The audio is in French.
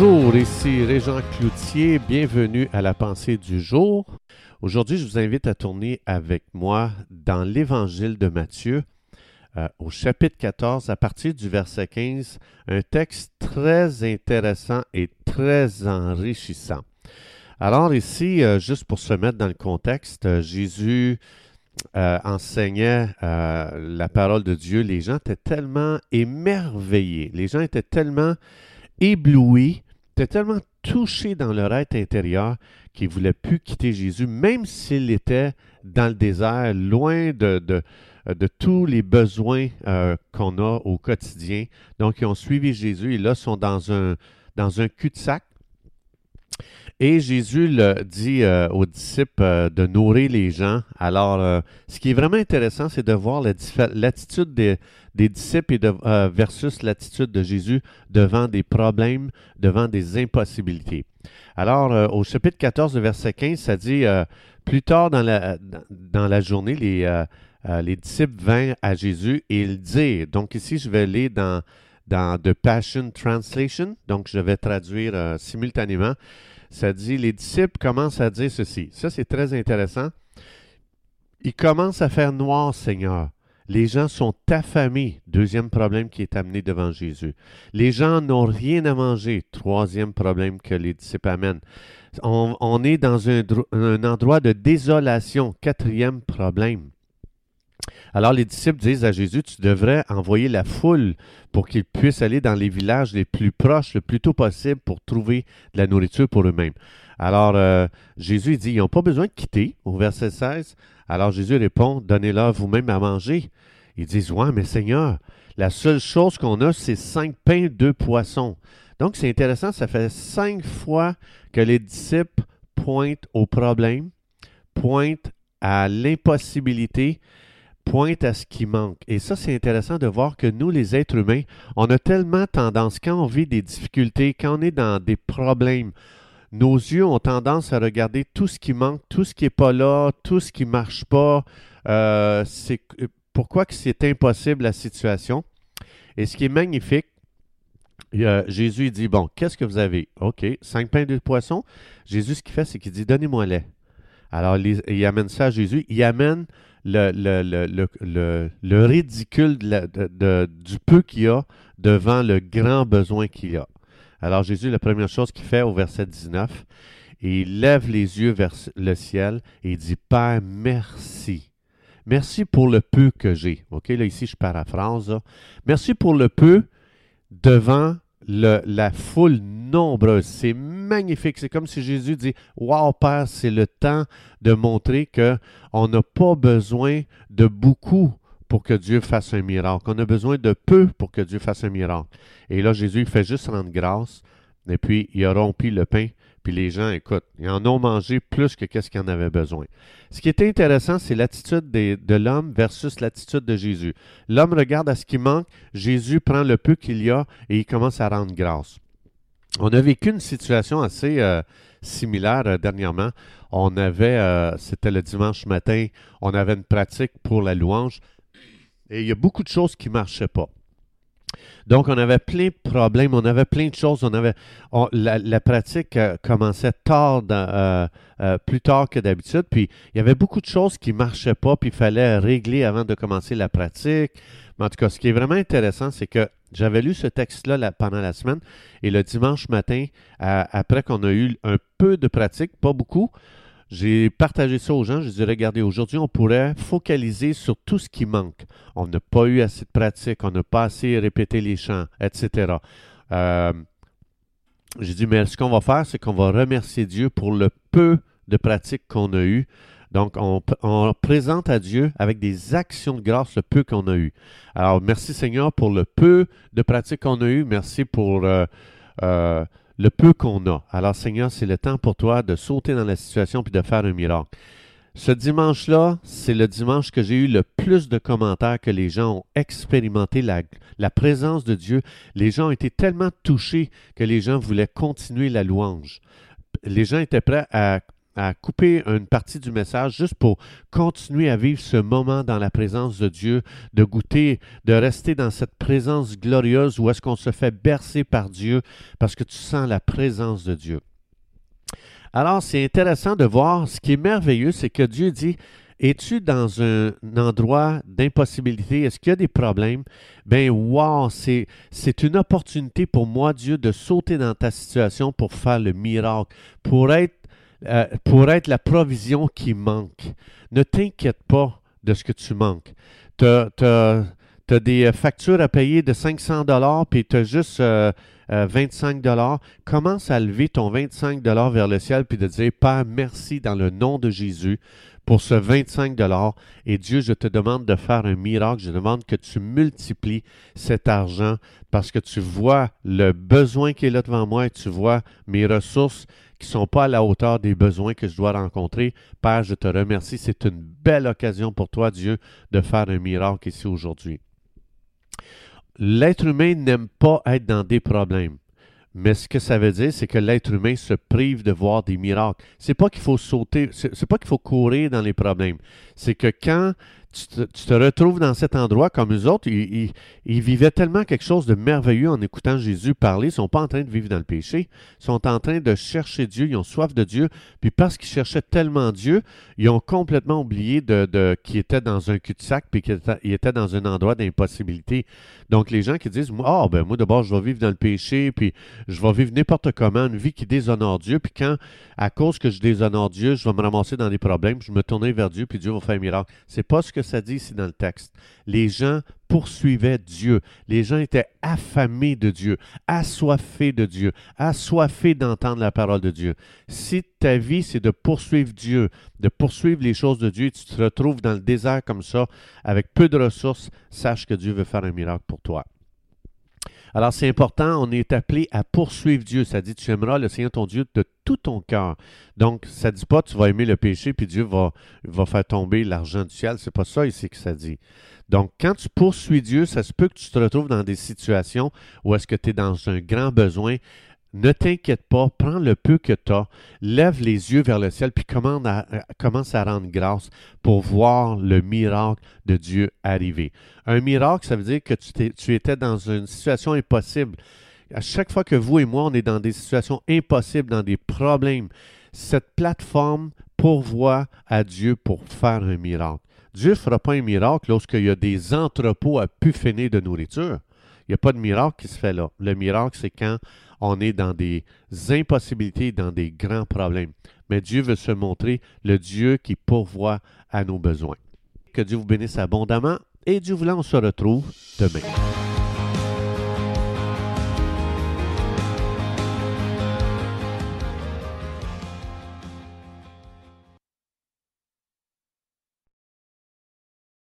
Bonjour, ici Régent Cloutier, bienvenue à la pensée du jour. Aujourd'hui, je vous invite à tourner avec moi dans l'Évangile de Matthieu, euh, au chapitre 14, à partir du verset 15, un texte très intéressant et très enrichissant. Alors ici, euh, juste pour se mettre dans le contexte, euh, Jésus enseignait la parole de Dieu. Les gens étaient tellement émerveillés, les gens étaient tellement éblouis, tellement touchés dans leur être intérieur qu'ils ne voulaient plus quitter Jésus, même s'il était dans le désert, loin de, tous les besoins qu'on a au quotidien. Donc, ils ont suivi Jésus et là, sont dans un cul-de-sac. Et Jésus dit euh, aux disciples euh, de nourrir les gens. Alors, euh, ce qui est vraiment intéressant, c'est de voir l'attitude des, disciples et versus l'attitude de Jésus devant des problèmes, devant des impossibilités. Alors, au chapitre 14, verset 15, ça dit, plus tard dans la, dans la journée, les, les disciples vinrent à Jésus et ils dirent, donc ici, je vais aller dans, dans The Passion Translation, donc je vais traduire simultanément ça dit, les disciples commencent à dire ceci. Ça, c'est très intéressant. Ils commencent à faire noir, Seigneur. Les gens sont affamés. Deuxième problème qui est amené devant Jésus. Les gens n'ont rien à manger. Troisième problème que les disciples amènent. On, est dans un endroit de désolation. Quatrième problème. Alors les disciples disent à Jésus, tu devrais envoyer la foule pour qu'ils puissent aller dans les villages les plus proches le plus tôt possible pour trouver de la nourriture pour eux-mêmes. Alors euh, Jésus dit, ils n'ont pas besoin de quitter, au verset 16. Alors Jésus répond, donnez-leur vous-même à manger. Ils disent, ouais, mais Seigneur, la seule chose qu'on a, c'est cinq pains, deux poissons. Donc c'est intéressant, ça fait cinq fois que les disciples pointent au problème, pointent à l'impossibilité pointe à ce qui manque. Et ça, c'est intéressant de voir que nous, les êtres humains, on a tellement tendance, quand on vit des difficultés, quand on est dans des problèmes, nos yeux ont tendance à regarder tout ce qui manque, tout ce qui n'est pas là, tout ce qui ne marche pas. Euh, c'est pourquoi que c'est impossible la situation? Et ce qui est magnifique, Jésus dit, bon, qu'est-ce que vous avez? OK, cinq pains de poisson. Jésus, ce qu'il fait, c'est qu'il dit, donnez-moi lait. Alors, il amène ça à Jésus. Il amène le, le, ridicule du peu qu'il y a devant le grand besoin qu'il y a. Alors Jésus, la première chose qu'il fait au verset 19, il lève les yeux vers le ciel et il dit Père, merci. Merci pour le peu que j'ai. OK, là ici je paraphrase. Merci pour le peu devant la foule nombreuse. C'est magnifique. C'est comme si Jésus dit Waouh, Père, c'est le temps de montrer qu'on n'a pas besoin de beaucoup pour que Dieu fasse un miracle. On a besoin de peu pour que Dieu fasse un miracle. Et là, Jésus fait juste rendre grâce. Et puis, il a rompu le pain. Puis les gens, écoute, ils en ont mangé plus que qu'est-ce qu'ils en avaient besoin. Ce qui est intéressant, c'est l'attitude de l'homme versus l'attitude de Jésus. L'homme regarde à ce qui manque, Jésus prend le peu qu'il y a et il commence à rendre grâce. On a vécu une situation assez euh, similaire euh, dernièrement. On avait, euh, c'était le dimanche matin, on avait une pratique pour la louange et il y a beaucoup de choses qui ne marchaient pas. Donc, on avait plein de problèmes, on avait plein de choses. On avait, la, pratique commençait tard, plus tard que d'habitude. Puis, il y avait beaucoup de choses qui ne marchaient pas, puis il fallait régler avant de commencer la pratique. Mais en tout cas, ce qui est vraiment intéressant, c'est que j'avais lu ce texte-là pendant la semaine et le dimanche matin, après qu'on a eu un peu de pratique, pas beaucoup, j'ai partagé ça aux gens. Je dit, regardez, aujourd'hui, on pourrait focaliser sur tout ce qui manque. On n'a pas eu assez de pratique, on n'a pas assez répété les chants, etc. Euh, j'ai dit, mais ce qu'on va faire, c'est qu'on va remercier Dieu pour le peu de pratique qu'on a eu. Donc, on, présente à Dieu avec des actions de grâce le peu qu'on a eu. Alors, merci Seigneur pour le peu de pratique qu'on a eu. Merci pour euh, euh, le peu qu'on a. Alors Seigneur, c'est le temps pour toi de sauter dans la situation puis de faire un miracle. Ce dimanche-là, c'est le dimanche que j'ai eu le plus de commentaires que les gens ont expérimenté la, la, présence de Dieu. Les gens ont été tellement touchés que les gens voulaient continuer la louange. Les gens étaient prêts à, à couper une partie du message juste pour continuer à vivre ce moment dans la présence de Dieu, de goûter, de rester dans cette présence glorieuse où est-ce qu'on se fait bercer par Dieu parce que tu sens la présence de Dieu. Alors, c'est intéressant de voir, ce qui est merveilleux, c'est que Dieu dit, es-tu dans un, endroit d'impossibilité? Est-ce qu'il y a des problèmes? Ben, wow, c'est, c'est une opportunité pour moi, Dieu, de sauter dans ta situation pour faire le miracle, pour être, euh, pour être la provision qui manque. Ne t'inquiète pas de ce que tu manques. Tu as, des factures à payer de 500 dollars, puis tu as juste 25 euh, euh, dollars. Commence à lever ton 25 dollars vers le ciel, puis de dire, Père, merci dans le nom de Jésus pour ce 25 dollars. Et Dieu, je te demande de faire un miracle. Je demande que tu multiplies cet argent parce que tu vois le besoin qui est là devant moi et tu vois mes ressources qui ne sont pas à la hauteur des besoins que je dois rencontrer. Père, je te remercie. C'est une belle occasion pour toi, Dieu, de faire un miracle ici aujourd'hui. L'être humain n'aime pas être dans des problèmes. Mais ce que ça veut dire, c'est que l'être humain se prive de voir des miracles. C'est pas qu'il faut sauter, c'est pas qu'il faut courir dans les problèmes. C'est que quand tu te, retrouves dans cet endroit comme eux autres. Ils, vivaient tellement quelque chose de merveilleux en écoutant Jésus parler. Ils ne sont pas en train de vivre dans le péché. Ils sont en train de chercher Dieu. Ils ont soif de Dieu. Puis parce qu'ils cherchaient tellement Dieu, ils ont complètement oublié de, qu'ils étaient dans un cul-de-sac puis qu'ils étaient, dans un endroit d'impossibilité. Donc les gens qui disent, ah oh, ben moi d'abord je vais vivre dans le péché puis je vais vivre n'importe comment une vie qui déshonore Dieu. Puis quand à cause que je déshonore Dieu, je vais me ramasser dans des problèmes, je me tourner vers Dieu puis Dieu va faire un miracle. C'est pas ce que ça dit ici dans le texte? Les gens poursuivaient Dieu. Les gens étaient affamés de Dieu, assoiffés de Dieu, assoiffés d'entendre la parole de Dieu. Si ta vie, c'est de poursuivre Dieu, de poursuivre les choses de Dieu, tu te retrouves dans le désert comme ça, avec peu de ressources, sache que Dieu veut faire un miracle pour toi. Alors c'est important, on est appelé à poursuivre Dieu. Ça dit, tu aimeras le Seigneur ton Dieu de tout ton cœur. Donc, ça ne dit pas tu vas aimer le péché, puis Dieu va, va faire tomber l'argent du ciel. C'est pas ça ici que ça dit. Donc, quand tu poursuis Dieu, ça se peut que tu te retrouves dans des situations où est-ce que tu es dans un grand besoin ne t'inquiète pas, prends le peu que tu as, lève les yeux vers le ciel, puis euh, commence à rendre grâce pour voir le miracle de Dieu arriver. Un miracle, ça veut dire que tu, étais dans une situation impossible. À chaque fois que vous et moi, on est dans des situations impossibles, dans des problèmes, cette plateforme pourvoit à Dieu pour faire un miracle. Dieu ne fera pas un miracle lorsqu'il y a des entrepôts à finir de nourriture. Il n'y a pas de miracle qui se fait là. Le miracle, c'est quand on est dans des impossibilités, dans des grands problèmes. Mais Dieu veut se montrer le Dieu qui pourvoit à nos besoins. Que Dieu vous bénisse abondamment et Dieu voulant, on se retrouve demain.